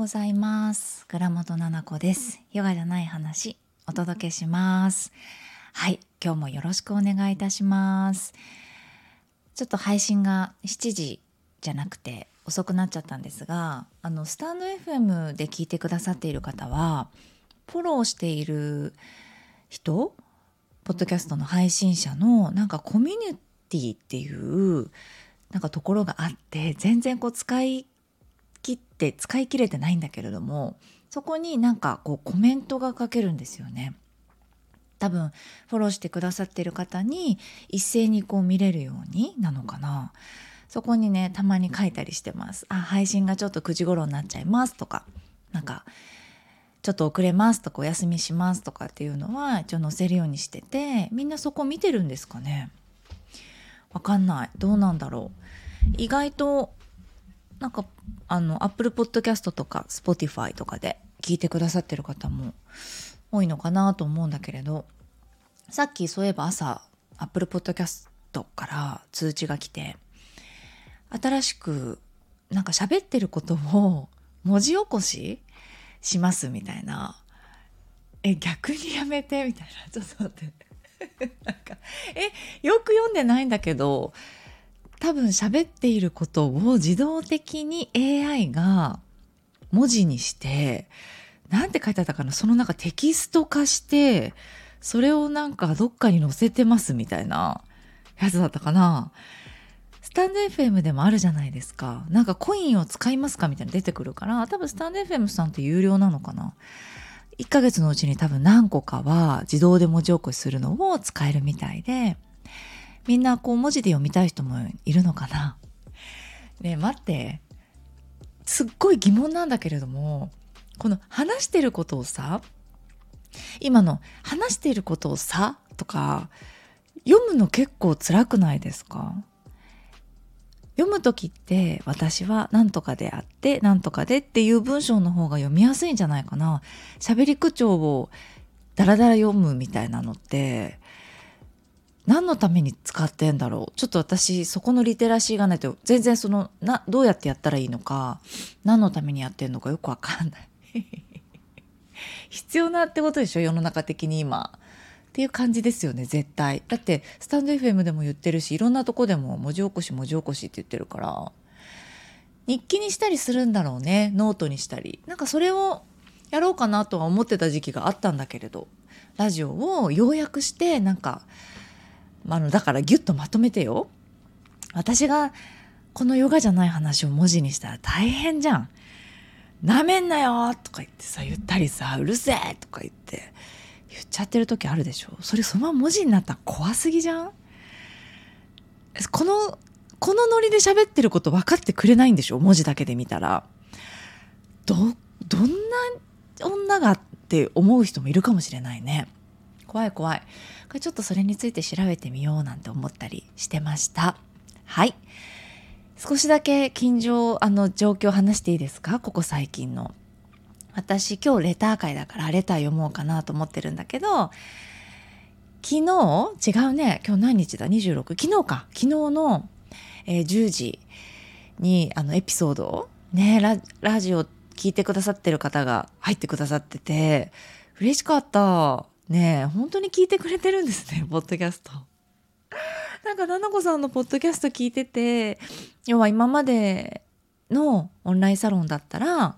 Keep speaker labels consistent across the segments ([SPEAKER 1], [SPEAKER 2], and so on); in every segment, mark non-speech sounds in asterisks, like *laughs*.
[SPEAKER 1] ございます。倉本々子です。ヨガじゃない話お届けします。はい今日もよろしくお願いいたします。ちょっと配信が7時じゃなくて遅くなっちゃったんですがあのスタンド FM で聞いてくださっている方はフォローしている人ポッドキャストの配信者のなんかコミュニティっていうなんかところがあって全然こう使い切って使い切れてないんだけれどもそこになんかこうコメントが書けるんですよね。多分フォローしてくださってる方に一斉にこう見れるようになのかな。そこにねたまに書いたりしてます。あ配信がちょっと9時頃になっちゃいますとか。なんかちょっと遅れますとかお休みしますとかっていうのは一応載せるようにしててみんなそこ見てるんですかね。わかんない。どうなんだろう。意外となんかあの Apple Podcast とか Spotify とかで聞いてくださってる方も多いのかなと思うんだけれどさっきそういえば朝 Apple Podcast から通知が来て新しくなんか喋ってることを文字起こししますみたいな。え逆にやめてみたいな。ちょっと待って。*laughs* なんかえよく読んでないんだけど多分喋っていることを自動的に AI が文字にして、なんて書いてあったかな？そのなんかテキスト化して、それをなんかどっかに載せてますみたいなやつだったかな？スタンド FM でもあるじゃないですか。なんかコインを使いますかみたいな出てくるから、多分スタンド FM さんって有料なのかな？1ヶ月のうちに多分何個かは自動で文字起こしするのを使えるみたいで、みんなこう文字で読みたい人もいるのかな？ね待って。すっごい疑問なんだけれどもこの話してることをさ今の話していることをさとか読むの結構辛くないですか？読む時って私は何とかであって何とかでっていう文章の方が読みやすいんじゃないかな。喋り口調をダラダラ読むみたいなのって何のために使ってんだろう？ちょっと私そこのリテラシーがないと全然そのなどうやってやったらいいのか何のためにやってんのかよくわかんない。*laughs* 必要なってことでしょ？世の中的に今。っていう感じですよね絶対。だってスタンド FM でも言ってるしいろんなとこでも文字起こし文字起こしって言ってるから。日記にしたりするんだろうねノートにしたり。なんかそれをやろうかなとは思ってた時期があったんだけれど。ラジオを要約してなんかあのだからギュッとまとめてよ。私がこのヨガじゃない話を文字にしたら大変じゃん。なめんなよとか言ってさ言ったりさうるせえとか言って言っちゃってる時あるでしょ。それそのまま文字になったら怖すぎじゃん。このこのノリで喋ってること分かってくれないんでしょ？文字だけで見たら。どどんな女がって思う人もいるかもしれないね。怖い怖い。これちょっとそれについて調べてみようなんて思ったりしてました。はい。少しだけ近所あの状況を話していいですか？ここ最近の。私今日レター会だからレター読もうかなと思ってるんだけど昨日違うね。今日何日だ？26昨日か。昨日の、えー、10時にあのエピソードをねララジオ聞いてくださってる方が入ってくださってて嬉しかった。ねえ、本当に聞いてくれてるんですね、*laughs* ポッドキャスト。なんか、ななこさんのポッドキャスト聞いてて、要は今までのオンラインサロンだったら、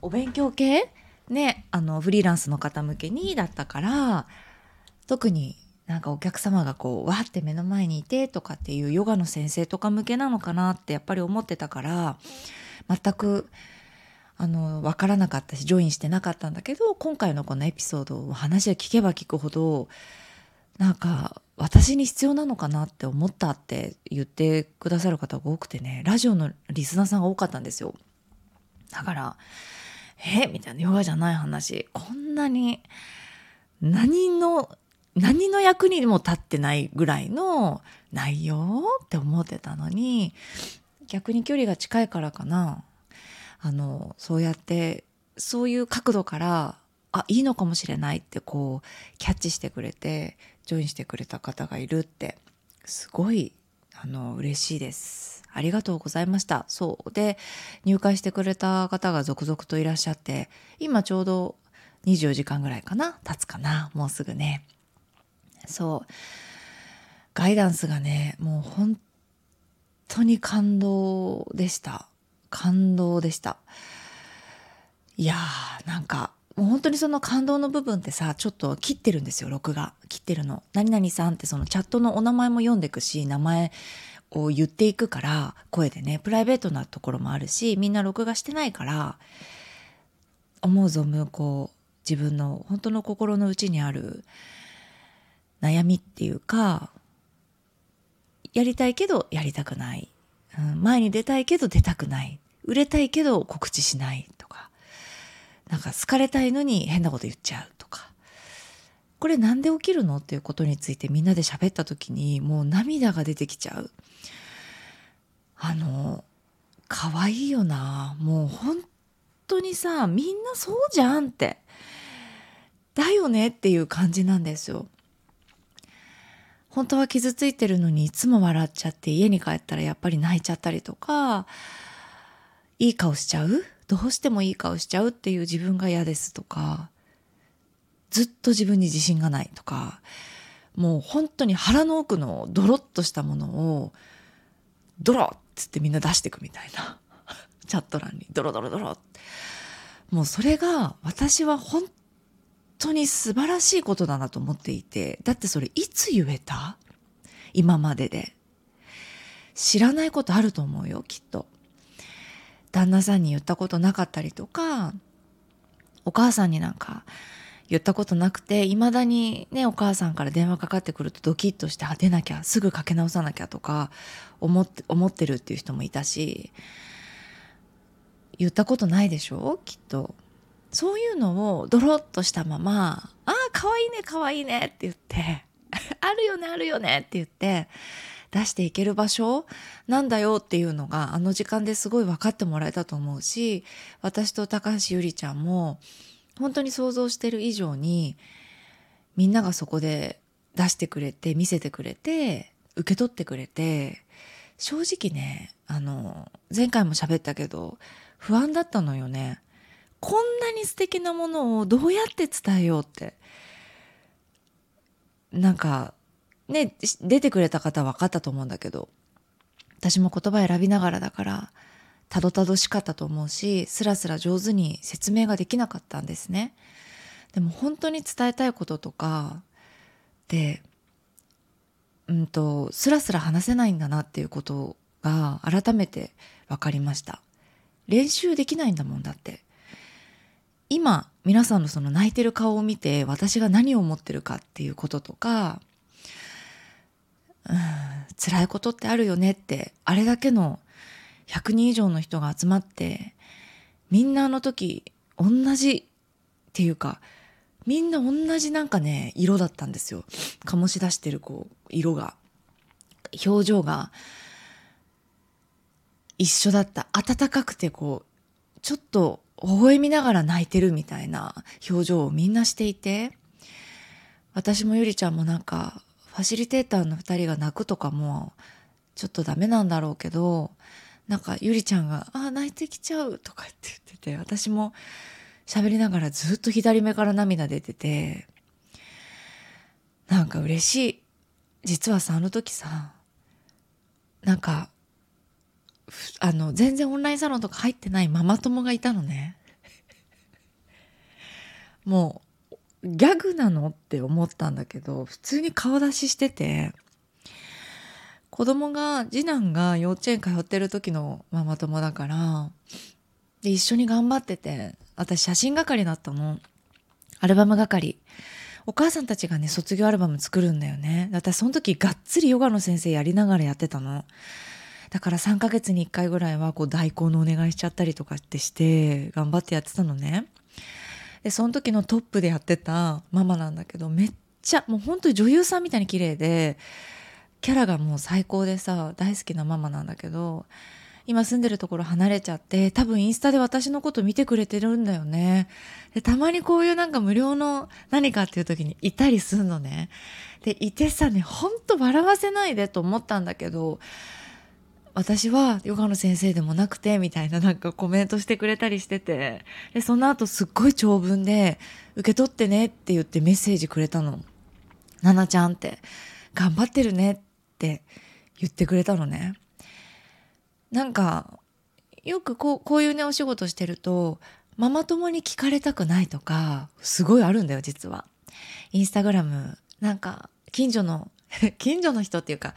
[SPEAKER 1] お勉強系ね、あの、フリーランスの方向けにだったから、特になんかお客様がこう、わって目の前にいてとかっていうヨガの先生とか向けなのかなってやっぱり思ってたから、全くあの分からなかったしジョインしてなかったんだけど今回のこのエピソードを話を聞けば聞くほどなんか私に必要なのかなって思ったって言ってくださる方が多くてねラジオのリスナーさんが多かったんですよ。だからえみたいなヨガじゃない話こんなに何の何の役にも立ってないぐらいの内容って思ってたのに逆に距離が近いからかな。あのそうやってそういう角度からあいいのかもしれないってこうキャッチしてくれてジョインしてくれた方がいるってすごいあの嬉しいです。ありがとうございました。そう。で入会してくれた方が続々といらっしゃって今ちょうど24時間ぐらいかな？経つかな？もうすぐね。そう。ガイダンスがねもう本当に感動でした。感動でした。いやーなんかもう本当にその感動の部分ってさちょっと切ってるんですよ録画。切ってるの。何々さんってそのチャットのお名前も読んでくし名前を言っていくから声でねプライベートなところもあるしみんな録画してないから思う存分こう自分の本当の心の内にある悩みっていうかやりたいけどやりたくない、うん、前に出たいけど出たくない。売れたいけど告知しないとか。なんか好かれたいのに変なこと言っちゃうとか。これなんで起きるのっていうことについてみんなで喋った時にもう涙が出てきちゃう。あの可愛いよな。もう本当にさみんなそうじゃんって。だよねっていう感じなんですよ。本当は傷ついてるのにいつも笑っちゃって家に帰ったらやっぱり泣いちゃったりとか。いい顔しちゃう？どうしてもいい顔しちゃうっていう自分が嫌ですとかずっと自分に自信がないとかもう本当に腹の奥のドロッとしたものをドロッつってみんな出していくみたいな。*laughs* チャット欄に。ドロドロドロもうそれが私は本当に素晴らしいことだなと思っていてだってそれいつ言えた？今までで。知らないことあると思うよきっと。旦那さんに言ったことなかったりとかお母さんになんか言ったことなくていまだにねお母さんから電話かかってくるとドキッとしてあ出なきゃすぐかけ直さなきゃとか思って思ってるっていう人もいたし言ったことないでしょ？きっと。そういうのをドロッとしたまま「ああかわいいねかわいいね」って言って「あるよねあるよね」って言って出していける場所？なんだよっていうのがあの時間ですごい分かってもらえたと思うし私と高橋ゆりちゃんも本当に想像してる以上にみんながそこで出してくれて見せてくれて受け取ってくれて正直ねあの前回も喋ったけど不安だったのよね。こんなに素敵なものをどうやって伝えようって。なんかね出てくれた方は分かったと思うんだけど私も言葉選びながらだからたどたどしかったと思うしスラスラ上手に説明ができなかったんですね。でも本当に伝えたいこととかでうんとスラスラ話せないんだなっていうことが改めて分かりました練習できないんだもんだって今皆さんのその泣いてる顔を見て私が何を思ってるかっていうこととか、うん、辛いことってあるよねってあれだけの100人以上の人が集まってみんなあの時同じっていうかみんな同じなんかね色だったんですよ。醸し出してるこう色が。表情が一緒だった。温かくてこうちょっと微笑みながら泣いてるみたいな表情をみんなしていて私もゆりちゃんもなんかファシリテーターの2人が泣くとかもちょっとダメなんだろうけどなんかゆりちゃんが「あ泣いてきちゃう」とかって言ってて私も喋りながらずっと左目から涙出ててなんか嬉しい。実はさあの時さなんかあの全然オンラインサロンとか入ってないママ友がいたのね。もうギャグなの？って思ったんだけど普通に顔出ししてて子供が次男が幼稚園通ってる時のママ友だからで一緒に頑張ってて私写真係だったの。アルバム係。お母さんたちがね卒業アルバム作るんだよね。私その時がっつりヨガの先生やりながらやってたの。だから3ヶ月に1回ぐらいはこう代行のお願いしちゃったりとかってして頑張ってやってたのね。でその時のトップでやってたママなんだけどめっちゃもう本当に女優さんみたいに綺麗でキャラがもう最高でさ大好きなママなんだけど今住んでるところ離れちゃって多分インスタで私のこと見てくれてるんだよね。でたまにこういうなんか無料の何かっていう時にいたりすんのね。でいてさねほんと笑わせないでと思ったんだけど私はヨガの先生でもなくてみたいななんかコメントしてくれたりしててでその後すっごい長文で受け取ってねって言ってメッセージくれたの。ななちゃんって頑張ってるねって言ってくれたのね。なんかよくこうこういうねお仕事してるとママ友に聞かれたくないとかすごいあるんだよ実は。インスタグラムなんか近所の *laughs* 近所の人っていうか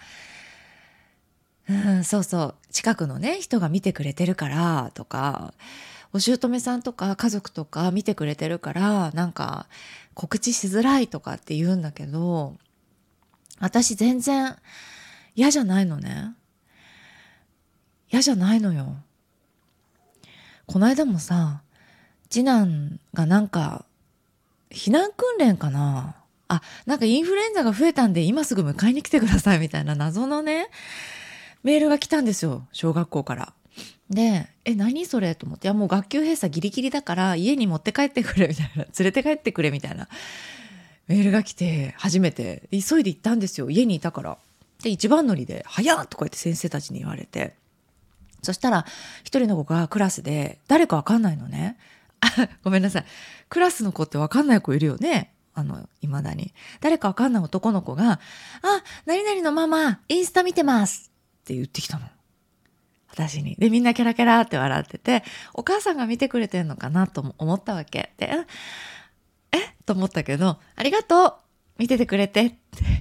[SPEAKER 1] うん、そうそう。近くのね人が見てくれてるからとかお姑さんとか家族とか見てくれてるからなんか告知しづらいとかって言うんだけど私全然嫌じゃないのね。嫌じゃないのよ。この間もさ次男がなんか避難訓練かな。あなんかインフルエンザが増えたんで今すぐ迎えに来てくださいみたいな謎のねメールが来たんですよ小学校から。で「え何それ?」と思って「いやもう学級閉鎖ギリギリだから家に持って帰ってくれ」みたいな「*laughs* 連れて帰ってくれ」みたいなメールが来て初めて急いで行ったんですよ家にいたから。で一番乗りで「早っ!」とか言って先生たちに言われてそしたら一人の子がクラスで誰かわかんないのね。*laughs* ごめんなさいクラスの子ってわかんない子いるよねあの、未だに。誰かわかんない男の子が、あ、何々のママ、インスタ見てますって言ってきたの。私に。で、みんなキャラキャラって笑ってて、お母さんが見てくれてんのかなと思ったわけ。で、えと思ったけど、ありがとう見ててくれてって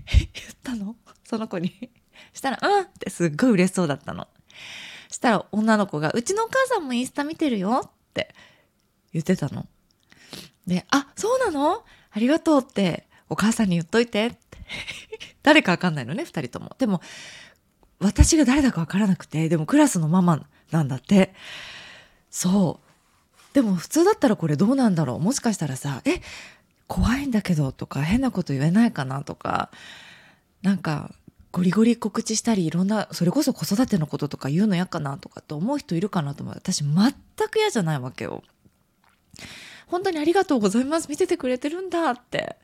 [SPEAKER 1] *laughs* 言ったのその子に。したら、うん？ってすっごい嬉しそうだったの。したら女の子が、うちのお母さんもインスタ見てるよって言ってたの。で、あ、そうなの？ありがとうってお母さんに言っといてって。誰かわかんないのね、二人とも。でも、私が誰だかわからなくて、でもクラスのママなんだって。そう。でも普通だったらこれどうなんだろうもしかしたらさ、え、怖いんだけどとか変なこと言えないかなとか、なんかゴリゴリ告知したりいろんな、それこそ子育てのこととか言うの嫌かなとかって思う人いるかなと思う。私全く嫌じゃないわけよ。本当にありがとうございます。見ててくれてるんだって。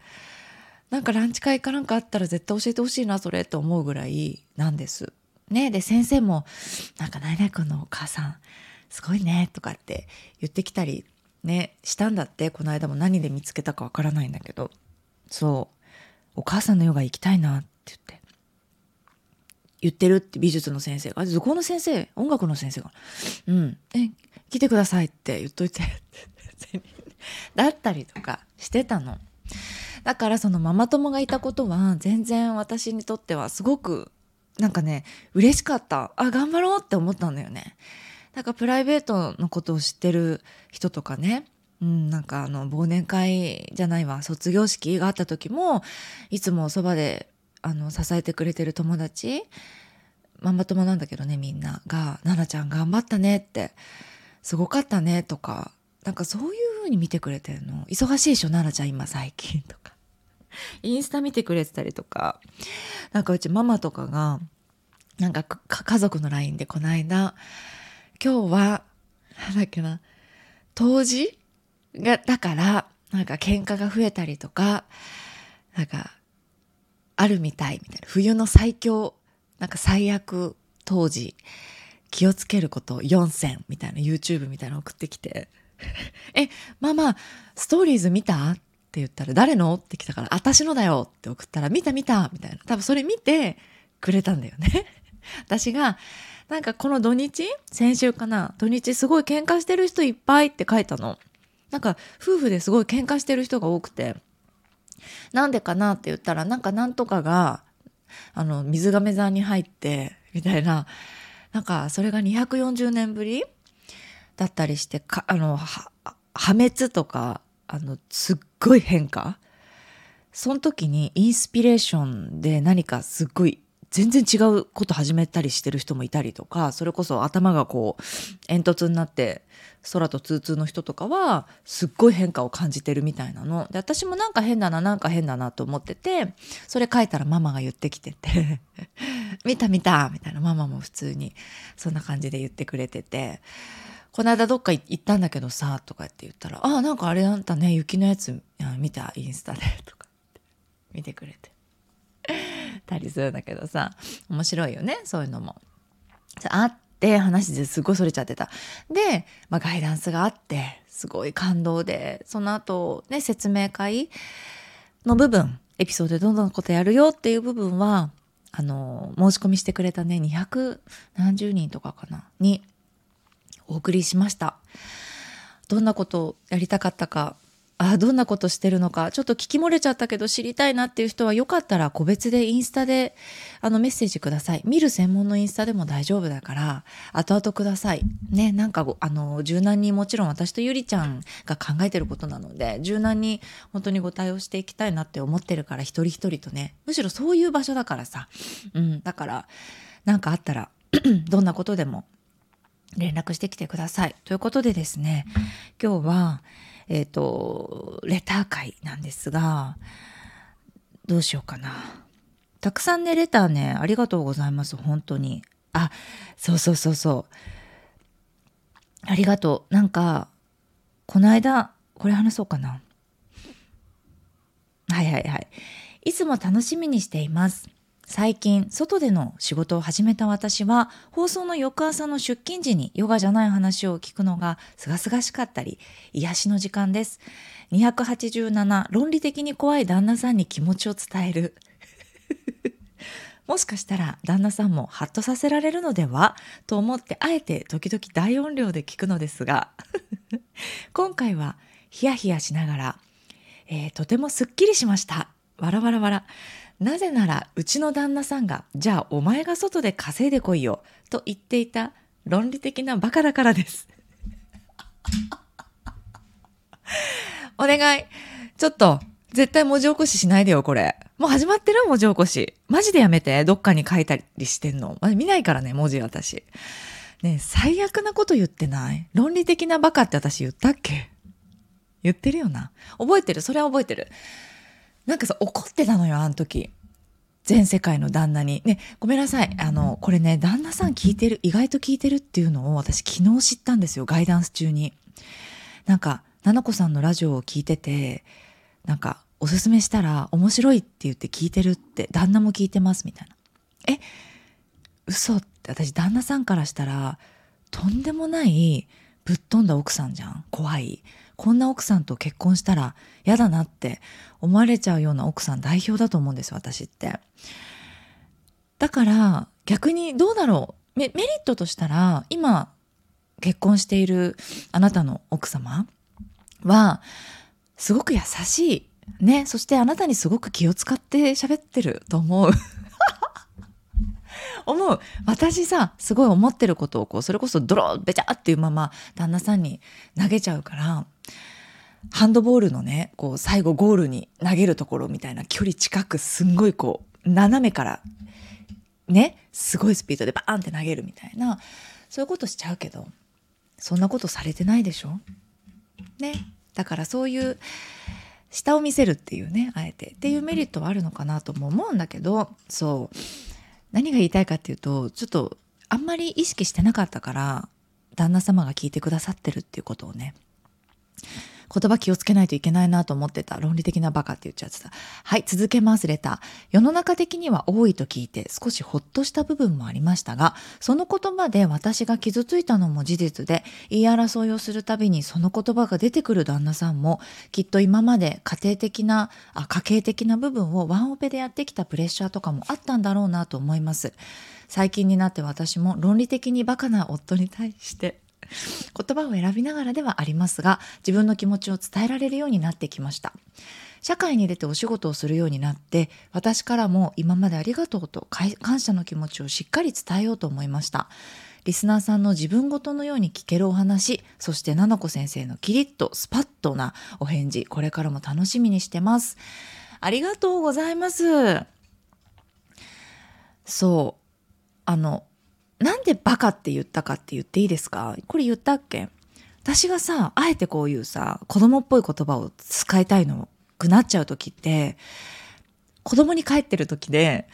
[SPEAKER 1] なんかランチ会かなんかあったら絶対教えてほしいな、それって思うぐらいなんです。ね、で先生も「なんか何々君のお母さんすごいね」とかって言ってきたりねしたんだって。この間も何で見つけたかわからないんだけど。そう「お母さんのヨガ行きたいな」って言って。言ってるって美術の先生が「図工の先生音楽の先生が「うんえ来てください」って言っといて。*laughs* だったりとかしてたの。だからそのママ友がいたことは全然私にとってはすごくなんかね嬉しかった。あ頑張ろうって思ったんだよね。なんかプライベートのことを知ってる人とかね。うん、なんかあの忘年会じゃないわ。卒業式があった時もいつもそばであの支えてくれてる友達。ママ友なんだけどねみんな。が「奈々ちゃん頑張ったね」って「すごかったね」とか。なんかそういう風に見てくれてるの。忙しいでしょ奈々ちゃん今最近とか。*laughs* インスタ見てくれてたりとか、なんかうちママとかが、なんか家族の LINE でこの間、今日は、なんだっけな、冬至が、だから、なんか喧嘩が増えたりとか、なんか、あるみたいみたいな。冬の最強、なんか最悪当時、気をつけること4選みたいな YouTube みたいなの送ってきて、*laughs* え、ママ、ストーリーズ見た？って言ったら、誰の？って来たから、私のだよって送ったら、見た見たみたいな。多分それ見てくれたんだよね。*laughs* 私が、なんかこの土日先週かな土日すごい喧嘩してる人いっぱいって書いたの。なんか夫婦ですごい喧嘩してる人が多くて。なんでかな？って言ったら、なんかなんとかが、あの、水亀座に入って、みたいな、なんかそれが240年ぶりだったりして、かあの、破滅とかあのすっごい変化。その時にインスピレーションで何かすっごい全然違うこと始めたりしてる人もいたりとかそれこそ頭がこう煙突になって空と通通の人とかはすっごい変化を感じてるみたいなの。で私もなんか変だななんか変だなと思っててそれ書いたらママが言ってきてて見た見たみたいな。ママも普通にそんな感じで言ってくれてて。この間どっか行ったんだけどさとかって言ったら「あなんかあれあんたね雪のやつ見た？インスタで」とかって見てくれてたりするんだけどさ面白いよねそういうのも。あって話ですごいそれちゃってた。で、まあ、ガイダンスがあってすごい感動でその後ね説明会の部分エピソードでどんどんことやるよっていう部分はあの申し込みしてくれたね200何十人とかかな？にお送りしました。どんなことをやりたかったか。あどんなことしてるのか。ちょっと聞き漏れちゃったけど知りたいなっていう人はよかったら個別でインスタであのメッセージください。見る専門のインスタでも大丈夫だから後々ください。ねなんかあの柔軟にもちろん私とゆりちゃんが考えてることなので柔軟に本当にご対応していきたいなって思ってるから一人一人とね。むしろそういう場所だからさ。うんだから何かあったら *clears throat* どんなことでも連絡してきてくださいということでですね今日はえっ、ー、と、レター会なんですが、どうしようかな。たくさんね、レターね、ありがとうございます、本当に。あ、そうそうそうそう。ありがとう。なんか、この間、これ話そうかな。はいはいはい。いつも楽しみにしています。最近外での仕事を始めた私は放送の翌朝の出勤時にヨガじゃない話を聞くのが清々しかったり癒しの時間です。287論理的に怖い旦那さんに気持ちを伝える。*laughs* もしかしたら旦那さんもハッとさせられるのではと思ってあえて時々大音量で聞くのですが *laughs* 今回はヒヤヒヤしながら、えー、とてもすっきりしました。わらわらわら。なぜならうちの旦那さんが、じゃあお前が外で稼いでこいよ、と言っていた論理的なバカだからです。*laughs* お願い。ちょっと、絶対文字起こししないでよ、これ。もう始まってる？文字起こし。マジでやめて？どっかに書いたりしてんの？見ないからね、文字私。ね最悪なこと言ってない？論理的なバカって私言ったっけ？言ってるよな。覚えてる？それは覚えてる。なんかさ、怒ってたのよ、あの時。全世界の旦那に。ね、ごめんなさい。あの、これね、旦那さん聞いてる、意外と聞いてるっていうのを私昨日知ったんですよ、ガイダンス中に。なんか、ななこさんのラジオを聞いてて、なんか、おすすめしたら面白いって言って聞いてるって、旦那も聞いてますみたいな。え、嘘って私旦那さんからしたら、とんでもないぶっ飛んだ奥さんじゃん。怖い。こんな奥さんと結婚したら嫌だなって思われちゃうような奥さん代表だと思うんです私って。だから逆にどうだろうメリットとしたら今結婚しているあなたの奥様はすごく優しい。ね。そしてあなたにすごく気を使って喋ってると思う。思う。私さ、すごい思ってることをこう、それこそドローベチャっていうまま旦那さんに投げちゃうから、ハンドボールのね、こう、最後ゴールに投げるところみたいな距離近くすんごいこう、斜めから、ね、すごいスピードでバーンって投げるみたいな、そういうことしちゃうけど、そんなことされてないでしょ？ね。だからそういう、下を見せるっていうね、あえて。っていうメリットはあるのかなとも思うんだけど、そう。何が言いたいかっていうと、ちょっとあんまり意識してなかったから、旦那様が聞いてくださってるっていうことをね、言葉気をつけないといけないなと思ってた。論理的なバカって言っちゃってた。はい、続けます、レター。世の中的には多いと聞いて少しほっとした部分もありましたが、その言葉で私が傷ついたのも事実で、言い争いをするたびにその言葉が出てくる旦那さんも、きっと今まで家庭的な、あ家計的な部分をワンオペでやってきたプレッシャーとかもあったんだろうなと思います。最近になって私も論理的にバカな夫に対して言葉を選びながらではありますが自分の気持ちを伝えられるようになってきました社会に出てお仕事をするようになって私からも今までありがとうと感謝の気持ちをしっかり伝えようと思いましたリスナーさんの自分ごとのように聞けるお話、そしてななこ先生のキリッとスパッとなお返事、これからも楽しみにしてます。ありがとうございます。そう。あの、なんでバカって言ったかって言っていいですか？これ言ったっけ？私がさ、あえてこういうさ、子供っぽい言葉を使いたいのくなっちゃう時って、子供に帰ってる時で、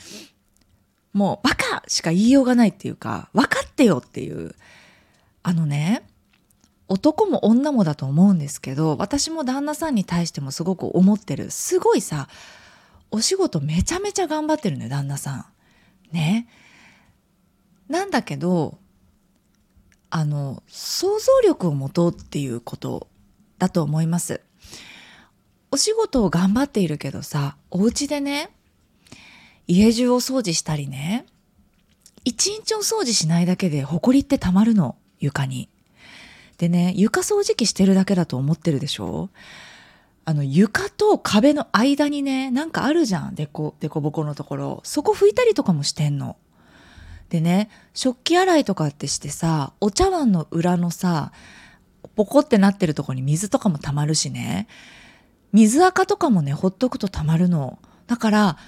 [SPEAKER 1] もうバカしか言いようがないっていうか分かってよっていうあのね男も女もだと思うんですけど私も旦那さんに対してもすごく思ってるすごいさお仕事めちゃめちゃ頑張ってるね旦那さん。ね。なんだけどあの想像力を持とうっていうことだと思います。お仕事を頑張っているけどさお家でね家中を掃除したりね一日お掃除しないだけで埃ってたまるの床に。でね床掃除機してるだけだと思ってるでしょ？あの床と壁の間にねなんかあるじゃんでこでこぼこのところそこ拭いたりとかもしてんの。でね食器洗いとかってしてさお茶碗の裏のさポコってなってるとこに水とかもたまるしね。水垢とかもねほっとくとたまるの。だから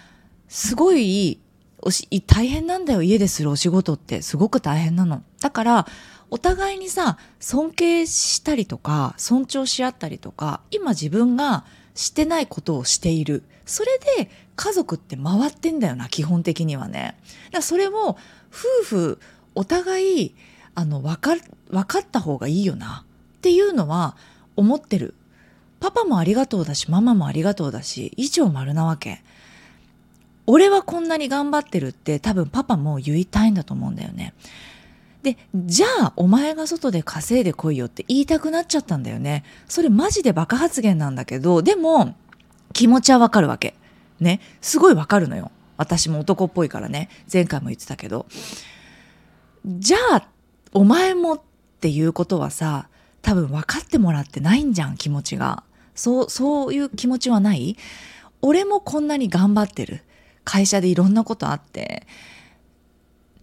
[SPEAKER 1] すごいおし大変なんだよ家でするお仕事って。すごく大変なの。だからお互いにさ尊敬したりとか尊重し合ったりとか今自分がしてないことをしている。それで家族って回ってんだよな基本的にはね。だからそれを夫婦お互いあの分か分かった方がいいよな。っていうのは思ってる。パパもありがとうだしママもありがとうだし以上丸なわけ。俺はこんなに頑張ってるって多分パパも言いたいんだと思うんだよね。でじゃあお前が外で稼いでこいよって言いたくなっちゃったんだよね。それマジでバカ発言なんだけどでも気持ちはわかるわけ。ね。すごいわかるのよ。私も男っぽいからね。前回も言ってたけど。じゃあお前もっていうことはさ多分分かってもらってないんじゃん気持ちが。そうそういう気持ちはない？俺もこんなに頑張ってる。会社でいろんなことあって。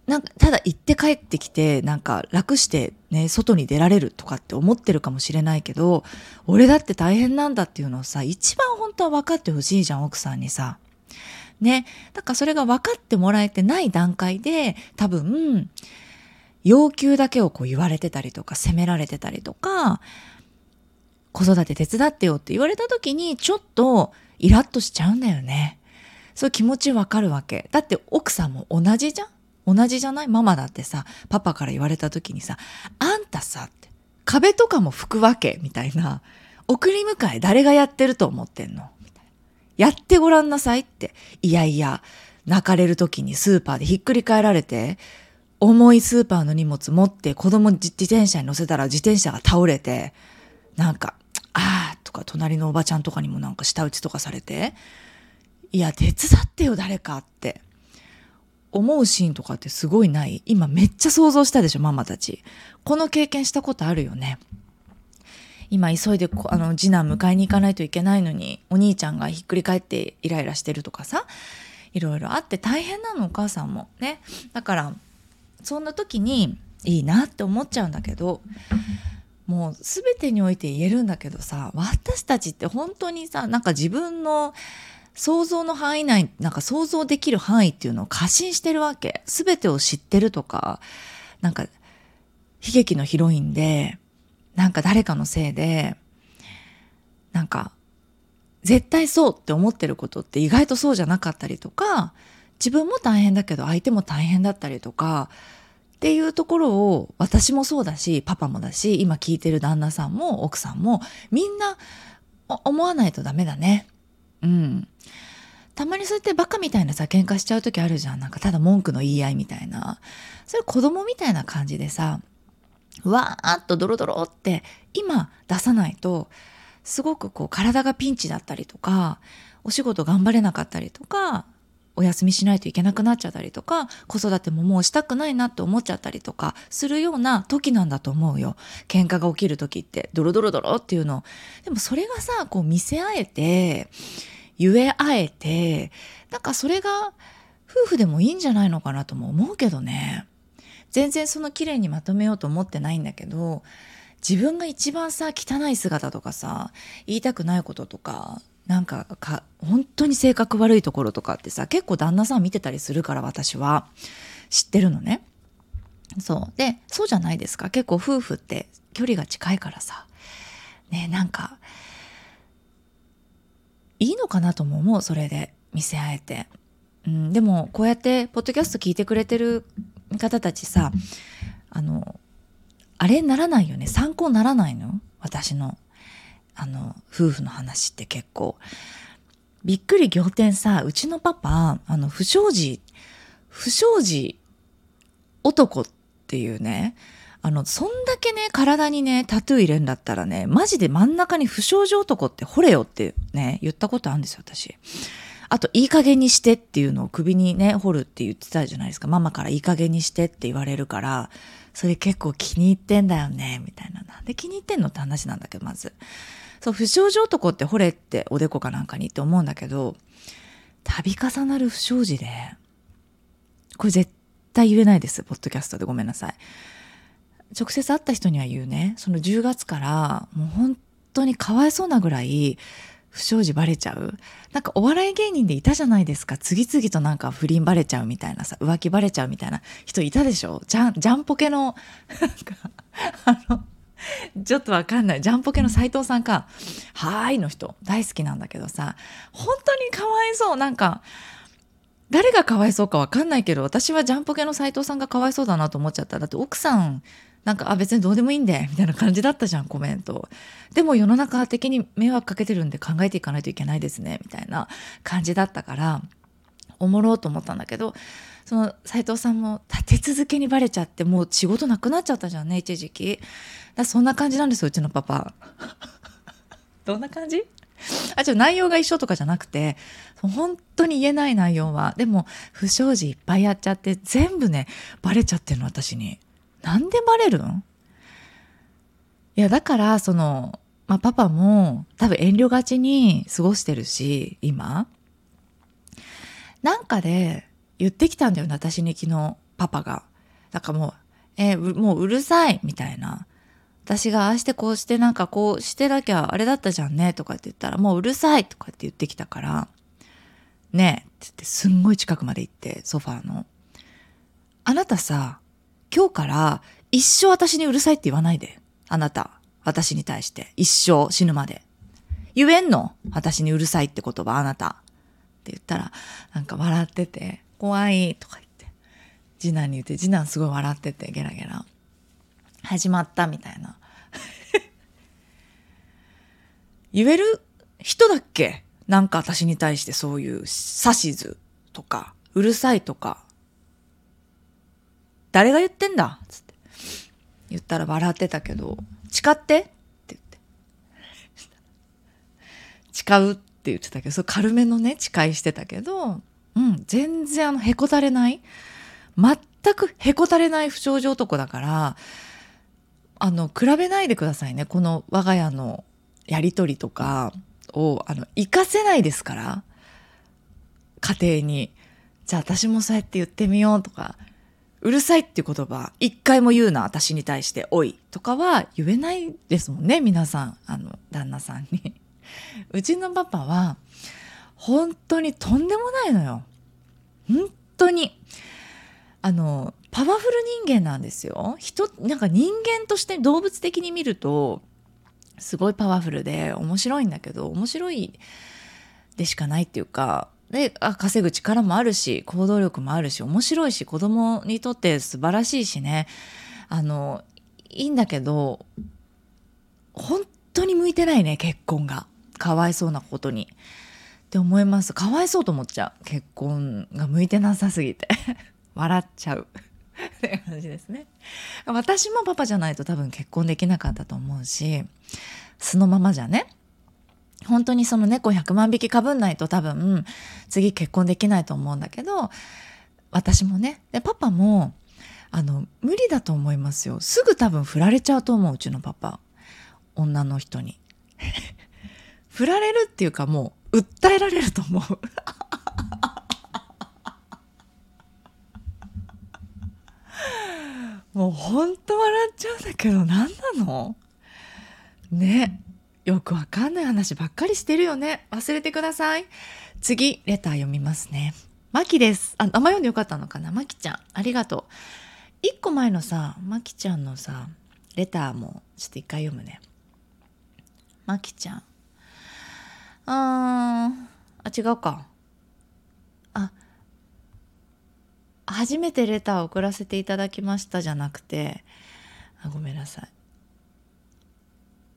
[SPEAKER 1] なんかただ行って帰ってきてなんか楽してね外に出られるとかって思ってるかもしれないけど俺だって大変なんだっていうのをさ一番本当は分かってほしいじゃん奥さんにさ。ねだからそれが分かってもらえてない段階で多分要求だけをこう言われてたりとか責められてたりとか子育て手伝ってよって言われた時にちょっとイラッとしちゃうんだよね。そう気持ちわかるわけ。だって奥さんも同じじゃん？同じじゃない？ママだってさ、パパから言われた時にさ、あんたさ、って、壁とかも拭くわけみたいな。送り迎え誰がやってると思ってんの？やってごらんなさいって。いやいや、泣かれる時にスーパーでひっくり返られて、重いスーパーの荷物持って子供自転車に乗せたら自転車が倒れて、なんか、ああとか隣のおばちゃんとかにもなんか舌打ちとかされて、いや、手伝ってよ誰かって。思うシーンとかってすごいない今めっちゃ想像したでしょママたちこの経験したことあるよね今急いであの次男迎えに行かないといけないのにお兄ちゃんがひっくり返ってイライラしてるとかさいろいろあって大変なのお母さんもねだからそんな時にいいなって思っちゃうんだけどもう全てにおいて言えるんだけどさ私たちって本当にさなんか自分の想像の範囲内、なんか想像できる範囲っていうのを過信してるわけ。すべてを知ってるとか、なんか、悲劇のヒロインで、なんか誰かのせいで、なんか、絶対そうって思ってることって意外とそうじゃなかったりとか、自分も大変だけど相手も大変だったりとか、っていうところを私もそうだし、パパもだし、今聞いてる旦那さんも奥さんもみんな思わないとダメだね。うん。たまにそうやってバカみたいなさ喧嘩しちゃう時あるじゃんなんかただ文句の言い合いみたいなそれ子供みたいな感じでさわーっとドロドロって今出さないとすごくこう体がピンチだったりとかお仕事頑張れなかったりとかお休みしないといけなくなっちゃったりとか子育てももうしたくないなって思っちゃったりとかするような時なんだと思うよ。喧嘩が起きる時ってドロドロドロっていうの。でもそれがさこう見せ合えて言え合えてなんかそれが夫婦でもいいんじゃないのかなとも思うけどね。全然その綺麗にまとめようと思ってないんだけど自分が一番さ汚い姿とかさ言いたくないこととかなんかか本当に性格悪いところとかってさ結構旦那さん見てたりするから私は。知ってるのね。そう。でそうじゃないですか。結構夫婦って距離が近いからさ。ねなんかいいのかなとも思うそれで。見せ合えて。うん、でもこうやってポッドキャスト聞いてくれてる方たちさあのあれならないよね？参考ならないの？私のあの夫婦の話って結構。びっくり仰天さうちのパパあの不祥事不祥事男っていうねあのそんだけね体にねタトゥー入れんだったらねマジで真ん中に不祥事男って掘れよってね言ったことあるんですよ私。あと、いい加減にしてっていうのを首にね、掘るって言ってたじゃないですか。ママからいい加減にしてって言われるから、それ結構気に入ってんだよね、みたいな。なんで気に入ってんのって話なんだけど、まず。そう、不祥事男って掘れっておでこかなんかにって思うんだけど、度重なる不祥事で、これ絶対言えないです、ポッドキャストでごめんなさい。直接会った人には言うね、その10月からもう本当にかわいそうなぐらい不祥事バレちゃう？なんかお笑い芸人でいたじゃないですか。次々となんか不倫バレちゃうみたいなさ浮気バレちゃうみたいな人いたでしょ？ジャンジャンポケのなんかあのちょっとわかんない。ジャンポケの斎藤さんか「はーい」の人。大好きなんだけどさ。本当にかわいそう。なんか誰がかわいそうかわかんないけど私はジャンポケの斎藤さんがかわいそうだなと思っちゃった。だって奥さんなんか、あ、別にどうでもいいんで、みたいな感じだったじゃん、コメント。でも世の中的に迷惑かけてるんで考えていかないといけないですね、みたいな感じだったから、おもろうと思ったんだけど、その斉藤さんも立て続けにバレちゃってもう仕事なくなっちゃったじゃんね一時期。だそんな感じなんですようちのパパ。*laughs* どんな感じ？あちょ内容が一緒とかじゃなくて本当に言えない内容はでも不祥事いっぱいやっちゃって全部ねバレちゃってるの私に。なんでバレるん？いや、だから、その、まあ、パパも多分遠慮がちに過ごしてるし、今。なんかで言ってきたんだよね、私に昨日、パパが。だからもう、えー、もううるさい、みたいな。私がああしてこうしてなんかこうしてなきゃあれだったじゃんねとかって言ったらもううるさいとかって言ってきたからねえって言ってすんごい近くまで行ってソファーのあなたさ今日から一生私にうるさいって言わないで。あなた。私に対して。一生死ぬまで。言えんの？私にうるさいって言葉あなた。って言ったら、なんか笑ってて、怖いとか言って。次男に言って、次男すごい笑ってて、ゲラゲラ。始まったみたいな。*laughs* 言える人だっけ？なんか私に対してそういう指図とか、うるさいとか、誰が言ってんだ？つって。言ったら笑ってたけど誓って？って言って。誓うって言ってたけどそう軽めのね誓いしてたけどうん全然あのへこたれない。全くへこたれない不祥事男だからあの比べないでくださいね。この我が家のやり取りとかをあの活かせないですから。家庭に。じゃあ私もそうやって言ってみようとか。うるさいっていう言葉、一回も言うな、私に対して、おい、とかは言えないですもんね、皆さん、あの、旦那さんに。*laughs* うちのパパは、本当にとんでもないのよ。本当に。あの、パワフル人間なんですよ。人、なんか人間として動物的に見ると、すごいパワフルで面白いんだけど、面白いでしかないっていうか、であ稼ぐ力もあるし行動力もあるし面白いし子供にとって素晴らしいしね。あのいいんだけど本当に向いてないね結婚が。かわいそうなことに。って思います。かわいそうと思っちゃう。結婚が向いてなさすぎて。*laughs* 笑っちゃう。*laughs* って感じですね。私もパパじゃないと多分結婚できなかったと思うし素のままじゃね。本当にその猫100万匹かぶんないと多分次結婚できないと思うんだけど私もねでパパもあの無理だと思いますよ。すぐ多分振られちゃうと思ううちのパパ。女の人に。*laughs* 振られるっていうかもう訴えられると思う。*laughs* もうほんと笑っちゃうんだけど何なの？ね。よくわかんない話ばっかりしてるよね。忘れてください。次、レター読みますね。まきです。あ、名前読んでよかったのかなまきちゃん。ありがとう。一個前のさ、まきちゃんのさ、レターもちょっと一回読むね。まきちゃん。あー、あ、違うか。あ、初めてレターを送らせていただきましたじゃなくてあごめんなさい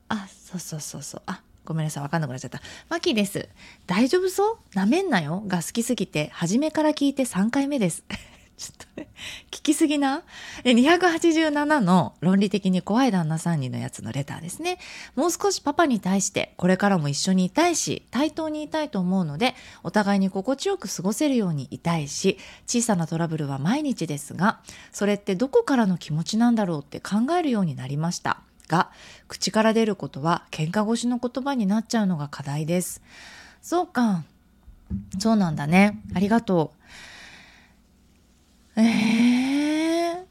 [SPEAKER 1] あそうそうそうそうあごめんなさいわかんなくなっちゃったマキです大丈夫そう？なめんなよが好きすぎて初めから聞いて3回目です *laughs* ちょっとね、聞きすぎな？で、287の論理的に怖い旦那さんにのやつのレターですね。もう少しパパに対して、これからも一緒にいたいし、対等にいたいと思うので、お互いに心地よく過ごせるようにいたいし、小さなトラブルは毎日ですが、それってどこからの気持ちなんだろうって考えるようになりました。が、口から出ることは喧嘩越しの言葉になっちゃうのが課題です。そうか。そうなんだね。ありがとう。えー、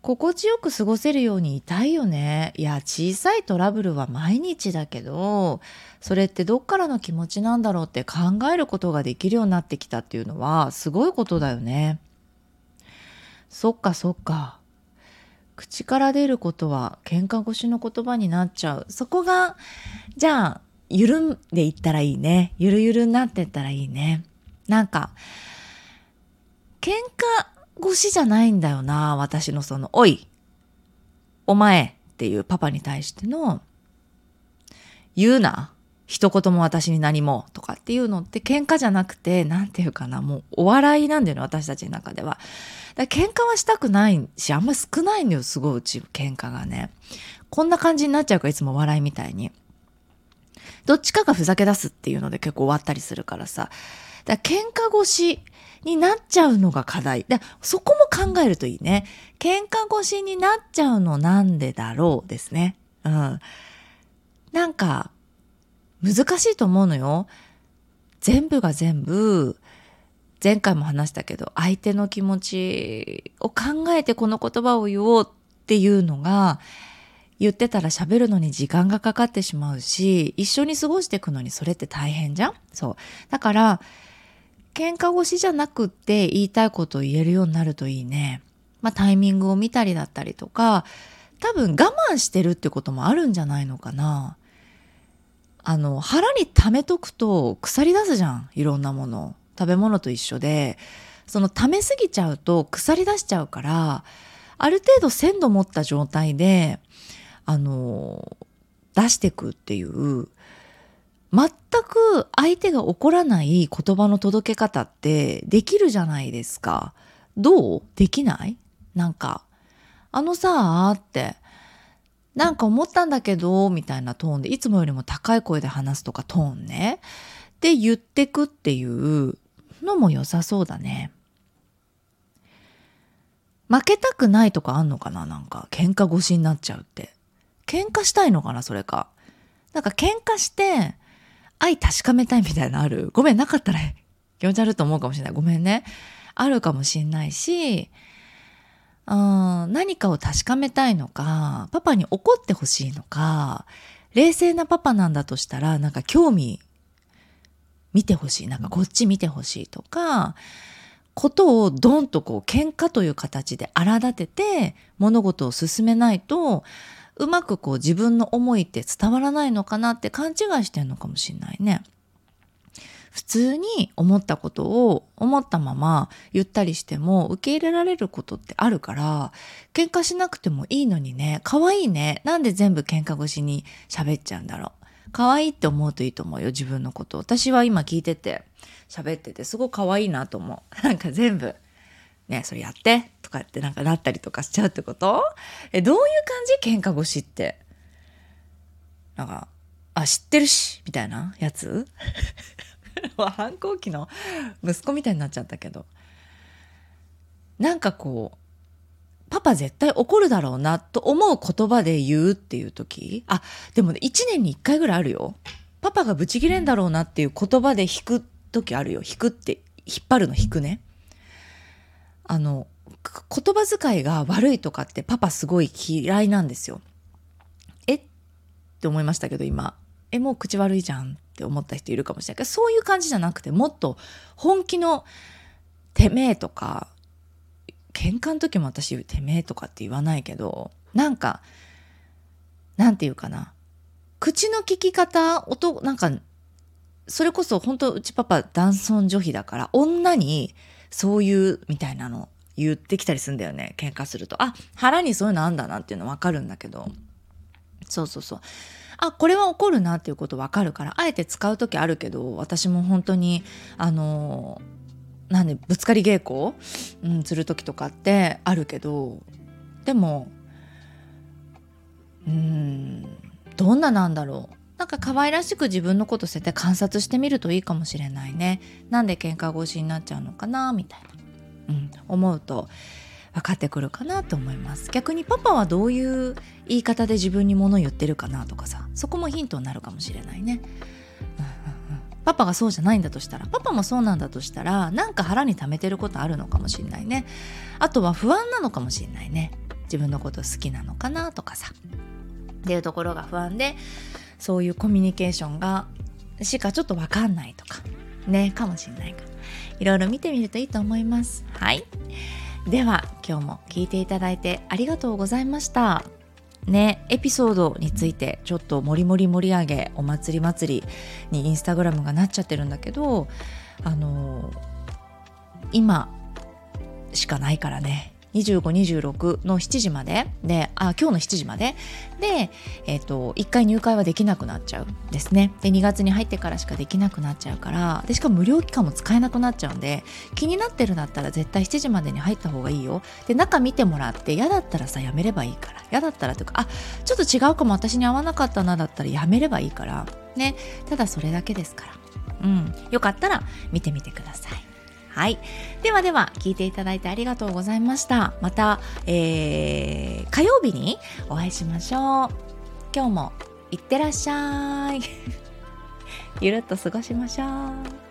[SPEAKER 1] 心地よく過ごせるようにいたいよね。いや、小さいトラブルは毎日だけど、それってどっからの気持ちなんだろうって考えることができるようになってきたっていうのは、すごいことだよね。そっかそっか。口から出ることは喧嘩越しの言葉になっちゃう。そこが、じゃあ、緩んでいったらいいね。ゆるゆるになっていったらいいね。なんか、喧嘩越しじゃないんだよな、私のその、おい、お前っていうパパに対しての、言うな、一言も私に何もとかっていうのって喧嘩じゃなくて、なんていうかな、もうお笑いなんだよね、私たちの中では。だ喧嘩はしたくないし、あんまり少ないんだよ、すごいうち、喧嘩がね。こんな感じになっちゃうから、いつもお笑いみたいに。どっちかがふざけ出すっていうので結構終わったりするからさ。だ喧嘩越しになっちゃうのが課題。で、そこも考えるといいね。喧嘩越しになっちゃうのなんでだろうですね。うん。なんか、難しいと思うのよ。全部が全部、前回も話したけど、相手の気持ちを考えてこの言葉を言おうっていうのが、言ってたら喋るのに時間がかかってしまうし、一緒に過ごしていくのにそれって大変じゃん？そう。だから、喧嘩越しじゃなくって言いたいことを言えるようになるといいね。まあタイミングを見たりだったりとか、多分我慢してるってこともあるんじゃないのかな。あの、腹に溜めとくと腐り出すじゃん。いろんなもの。食べ物と一緒で、その溜めすぎちゃうと腐り出しちゃうから、ある程度鮮度持った状態で、あの、出してくっていう全く相手が怒らない言葉の届け方ってできるじゃないですか。どう？できない？なんか、あのさーって、なんか思ったんだけど、みたいなトーンで、いつもよりも高い声で話すとかトーンね。で言ってくっていうのも良さそうだね。負けたくないとかあんのかな？なんか、喧嘩越しになっちゃうって。喧嘩したいのかなそれか。なんか喧嘩して、愛確かめたいみたいなのある？ごめん、なかったら *laughs* 気持ち悪いと思うかもしれない。ごめんね。あるかもしんないし、うん、何かを確かめたいのか、パパに怒ってほしいのか、冷静なパパなんだとしたら、なんか興味見てほしい。なんかこっち見てほしいとか、ことをドンとこう喧嘩という形で荒立てて物事を進めないとうまくこう自分の思いって伝わらないのかなって勘違いしてんのかもしんないね。普通に思ったことを思ったまま言ったりしても受け入れられることってあるから喧嘩しなくてもいいのにね可愛いねなんで全部喧嘩越しに喋っちゃうんだろう。可愛いって思うといいと思うよ自分のこと私は今聞いてて喋っててすごい可愛いなと思う。*laughs* なんか全部ねそれやってとかってなんかなったりとかしちゃうってこと？え、どういう感じ？喧嘩越しって。なんか、あ、知ってるし、みたいなやつ？*laughs* 反抗期の息子みたいになっちゃったけど。なんかこう、パパ絶対怒るだろうなと思う言葉で言うっていう時？あ、でもね、1年に1回ぐらいあるよ。パパがブチギレんだろうなっていう言葉で引く時あるよ。引くって、引っ張るの引くね。あの、言葉遣いが悪いとかってパパすごい嫌いなんですよ。え？って思いましたけど今。え、もう口悪いじゃんって思った人いるかもしれないけど、そういう感じじゃなくて、もっと本気のてめえとか、喧嘩の時も私てめえとかって言わないけど、なんか、なんていうかな。口の聞き方、音、なんか、それこそ本当うちパパ男尊女卑だから、女にそういうみたいなの言ってきたりするんだよね喧嘩するとあ腹にそういうのあんだなっていうの分かるんだけどそうそうそうあこれは怒るなっていうこと分かるからあえて使う時あるけど私も本当にあのなんでぶつかり稽古、うん、する時とかってあるけどでもうんどんななんだろう。なんか可愛らしく自分のこと捨てて観察してみるといいかもしれないね。なんで喧嘩腰になっちゃうのかなみたいな、うん、思うと分かってくるかなと思います。逆にパパはどういう言い方で自分に物言ってるかなとかさ。そこもヒントになるかもしれないね、パパがそうじゃないんだとしたらパパもそうなんだとしたらなんか腹に溜めてることあるのかもしれないね。あとは不安なのかもしれないね。自分のこと好きなのかなとかさ。っていうところが不安でそういうコミュニケーションがしかちょっと分かんないとかねかもしれないから。いろいろ見てみるといいと思います。はい。では今日も聞いていただいてありがとうございました。ねエピソードについてちょっともりもり盛り上げお祭り祭りにインスタグラムがなっちゃってるんだけどあの今しかないからね。2526の7時まで。であ今日の7時まで。で、えーと、1回入会はできなくなっちゃうんですね。で2月に入ってからしかできなくなっちゃうから。でしかも無料期間も使えなくなっちゃうんで気になってるんだったら絶対7時までに入った方がいいよ。で中見てもらって嫌だったらさやめればいいから。嫌だったらというかあちょっと違うかも私に合わなかったなだったらやめればいいから。ね。ただそれだけですから。うん。よかったら見てみてください。はい。ではでは、聞いていただいてありがとうございました。また、えー、火曜日にお会いしましょう。今日もいってらっしゃい。*laughs* ゆるっと過ごしましょう。